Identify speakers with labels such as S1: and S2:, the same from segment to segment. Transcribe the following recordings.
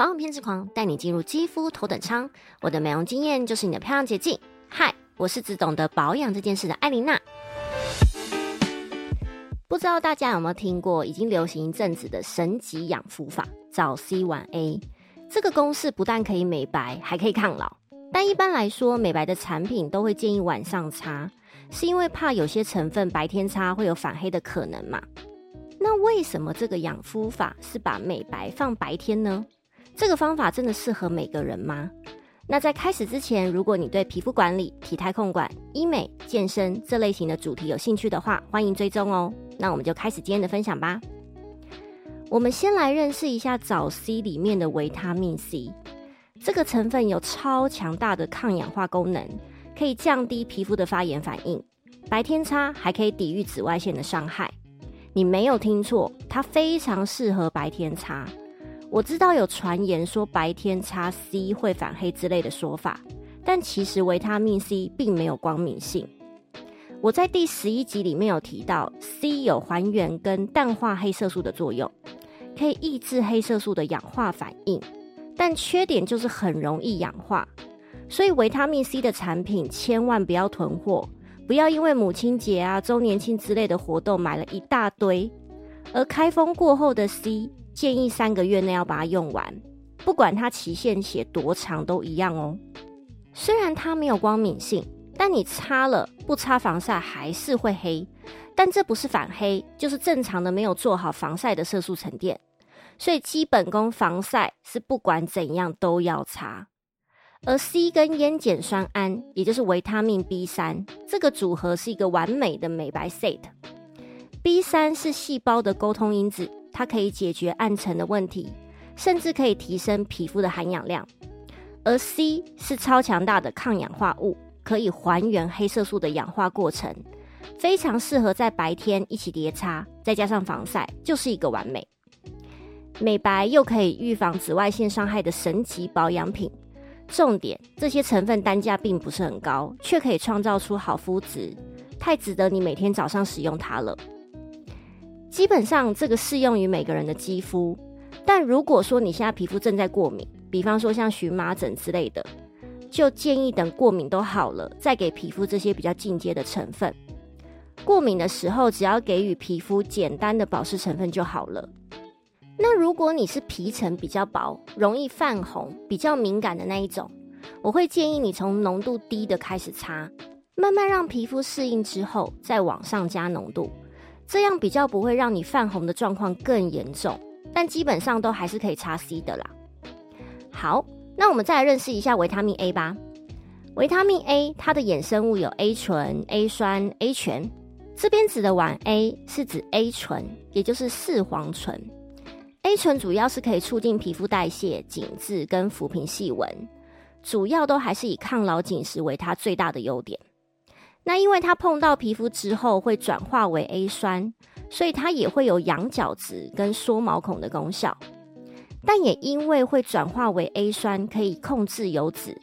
S1: 保养偏执狂带你进入肌肤头等舱，我的美容经验就是你的漂亮捷径。嗨，我是只懂得保养这件事的艾琳娜。不知道大家有没有听过已经流行一阵子的神级养肤法——早 C 晚 A。这个公式不但可以美白，还可以抗老。但一般来说，美白的产品都会建议晚上擦，是因为怕有些成分白天擦会有反黑的可能嘛？那为什么这个养肤法是把美白放白天呢？这个方法真的适合每个人吗？那在开始之前，如果你对皮肤管理、体态控管、医美、健身这类型的主题有兴趣的话，欢迎追踪哦。那我们就开始今天的分享吧。我们先来认识一下早 C 里面的维他命 C，这个成分有超强大的抗氧化功能，可以降低皮肤的发炎反应。白天擦还可以抵御紫外线的伤害。你没有听错，它非常适合白天擦。我知道有传言说白天擦 C 会反黑之类的说法，但其实维他命 C 并没有光明性。我在第十一集里面有提到，C 有还原跟淡化黑色素的作用，可以抑制黑色素的氧化反应，但缺点就是很容易氧化。所以维他命 C 的产品千万不要囤货，不要因为母亲节啊、周年庆之类的活动买了一大堆，而开封过后的 C。建议三个月内要把它用完，不管它期限写多长都一样哦。虽然它没有光敏性，但你擦了不擦防晒还是会黑。但这不是反黑，就是正常的没有做好防晒的色素沉淀。所以基本功防晒是不管怎样都要擦。而 C 跟烟碱酸胺，也就是维他命 B 三，这个组合是一个完美的美白 set。B 三是细胞的沟通因子。它可以解决暗沉的问题，甚至可以提升皮肤的含氧量。而 C 是超强大的抗氧化物，可以还原黑色素的氧化过程，非常适合在白天一起叠擦，再加上防晒，就是一个完美美白又可以预防紫外线伤害的神奇保养品。重点，这些成分单价并不是很高，却可以创造出好肤质，太值得你每天早上使用它了。基本上这个适用于每个人的肌肤，但如果说你现在皮肤正在过敏，比方说像荨麻疹之类的，就建议等过敏都好了，再给皮肤这些比较进阶的成分。过敏的时候，只要给予皮肤简单的保湿成分就好了。那如果你是皮层比较薄、容易泛红、比较敏感的那一种，我会建议你从浓度低的开始擦，慢慢让皮肤适应之后，再往上加浓度。这样比较不会让你泛红的状况更严重，但基本上都还是可以擦 C 的啦。好，那我们再来认识一下维他命 A 吧。维他命 A 它的衍生物有 A 醇、A 酸、A 醛。这边指的晚 A 是指 A 醇，也就是视黄醇。A 醇主要是可以促进皮肤代谢、紧致跟抚平细纹，主要都还是以抗老紧实为它最大的优点。那因为它碰到皮肤之后会转化为 A 酸，所以它也会有养角质跟缩毛孔的功效。但也因为会转化为 A 酸，可以控制油脂，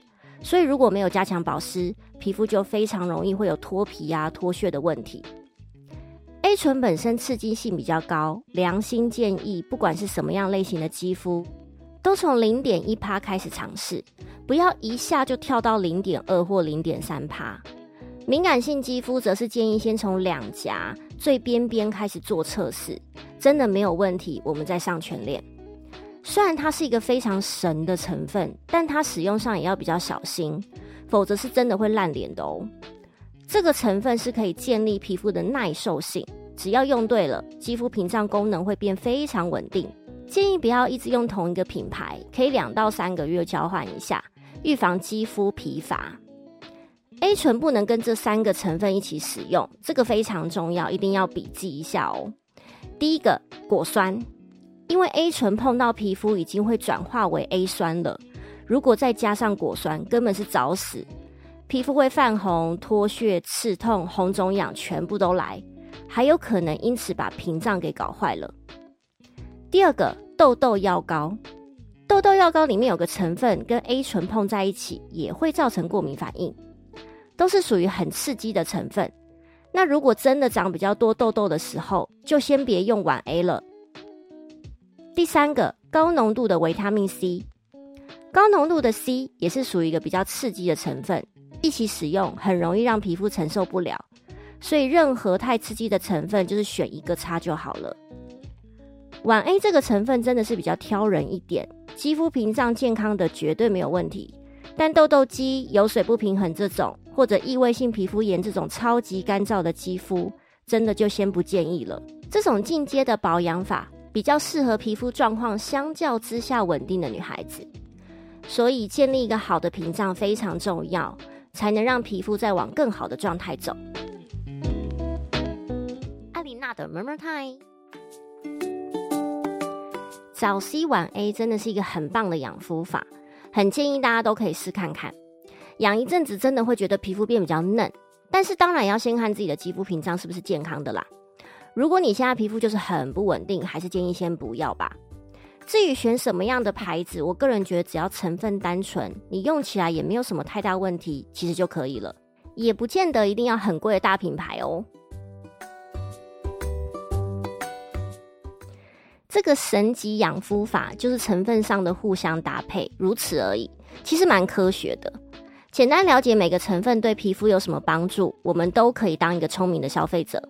S1: 所以如果没有加强保湿，皮肤就非常容易会有脱皮啊、脱屑的问题。A 醇本身刺激性比较高，良心建议，不管是什么样类型的肌肤，都从零点一趴开始尝试，不要一下就跳到零点二或零点三趴。敏感性肌肤则是建议先从两颊最边边开始做测试，真的没有问题，我们再上全脸。虽然它是一个非常神的成分，但它使用上也要比较小心，否则是真的会烂脸的哦。这个成分是可以建立皮肤的耐受性，只要用对了，肌肤屏障功能会变非常稳定。建议不要一直用同一个品牌，可以两到三个月交换一下，预防肌肤疲乏。A 醇不能跟这三个成分一起使用，这个非常重要，一定要笔记一下哦。第一个果酸，因为 A 醇碰到皮肤已经会转化为 A 酸了，如果再加上果酸，根本是找死，皮肤会泛红、脱屑、刺痛、红肿痒，全部都来，还有可能因此把屏障给搞坏了。第二个痘痘药膏，痘痘药膏里面有个成分跟 A 醇碰在一起，也会造成过敏反应。都是属于很刺激的成分。那如果真的长比较多痘痘的时候，就先别用晚 A 了。第三个，高浓度的维他命 C。高浓度的 C 也是属于一个比较刺激的成分，一起使用很容易让皮肤承受不了，所以任何太刺激的成分就是选一个擦就好了。晚 A 这个成分真的是比较挑人一点，肌肤屏障健康的绝对没有问题，但痘痘肌、油水不平衡这种，或者异位性皮肤炎这种超级干燥的肌肤，真的就先不建议了。这种进阶的保养法比较适合皮肤状况相较之下稳定的女孩子。所以，建立一个好的屏障非常重要，才能让皮肤再往更好的状态走。艾琳娜的 Murmur Time，早 C 晚 A 真的是一个很棒的养肤法，很建议大家都可以试看看。养一阵子，真的会觉得皮肤变比较嫩，但是当然要先看自己的肌肤屏障是不是健康的啦。如果你现在皮肤就是很不稳定，还是建议先不要吧。至于选什么样的牌子，我个人觉得只要成分单纯，你用起来也没有什么太大问题，其实就可以了，也不见得一定要很贵的大品牌哦。这个神级养肤法就是成分上的互相搭配，如此而已，其实蛮科学的。简单了解每个成分对皮肤有什么帮助，我们都可以当一个聪明的消费者。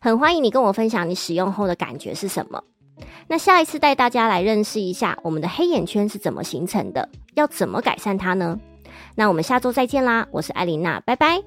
S1: 很欢迎你跟我分享你使用后的感觉是什么。那下一次带大家来认识一下我们的黑眼圈是怎么形成的，要怎么改善它呢？那我们下周再见啦！我是艾琳娜，拜拜。